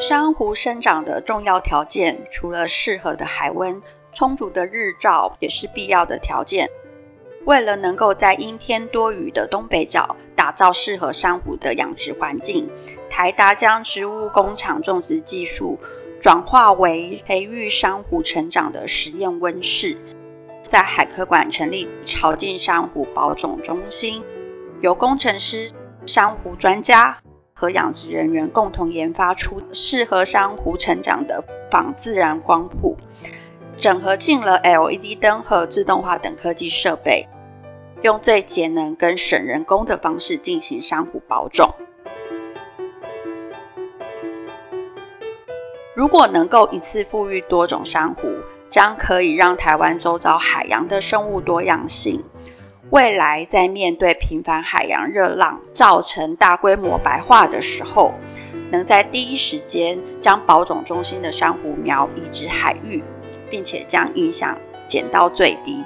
珊瑚生长的重要条件，除了适合的海温，充足的日照也是必要的条件。为了能够在阴天多雨的东北角打造适合珊瑚的养殖环境，台达将植物工厂种植技术转化为培育珊瑚成长的实验温室，在海科馆成立潮境珊瑚保种中心，由工程师、珊瑚专家和养殖人员共同研发出适合珊瑚成长的仿自然光谱，整合进了 LED 灯和自动化等科技设备。用最节能跟省人工的方式进行珊瑚保种。如果能够一次富裕多种珊瑚，将可以让台湾周遭海洋的生物多样性，未来在面对频繁海洋热浪造成大规模白化的时候，能在第一时间将保种中心的珊瑚苗移植海域，并且将影响减到最低。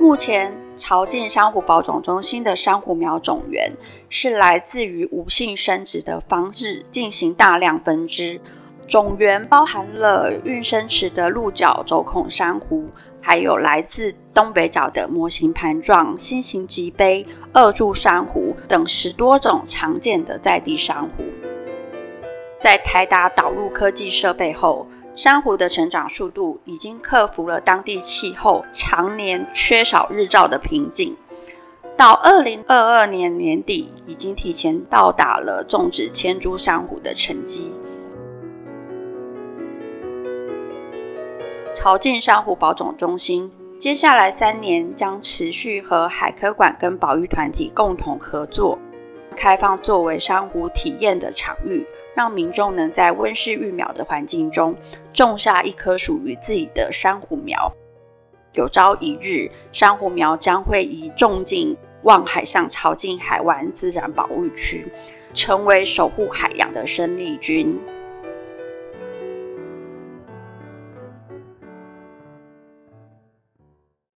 目前，潮境珊瑚保种中心的珊瑚苗种源是来自于无性生殖的方式进行大量分支，种源包含了运生池的鹿角轴孔珊瑚，还有来自东北角的模型盘状心形脊杯二柱珊瑚等十多种常见的在地珊瑚。在台达导入科技设备后，珊瑚的成长速度已经克服了当地气候常年缺少日照的瓶颈，到二零二二年年底，已经提前到达了种植千株珊瑚的成绩。潮境珊瑚保种中心接下来三年将持续和海科馆跟保育团体共同合作，开放作为珊瑚体验的场域。让民众能在温室育苗的环境中种下一棵属于自己的珊瑚苗。有朝一日，珊瑚苗将会以种进望海巷潮境海湾自然保护区，成为守护海洋的生力军。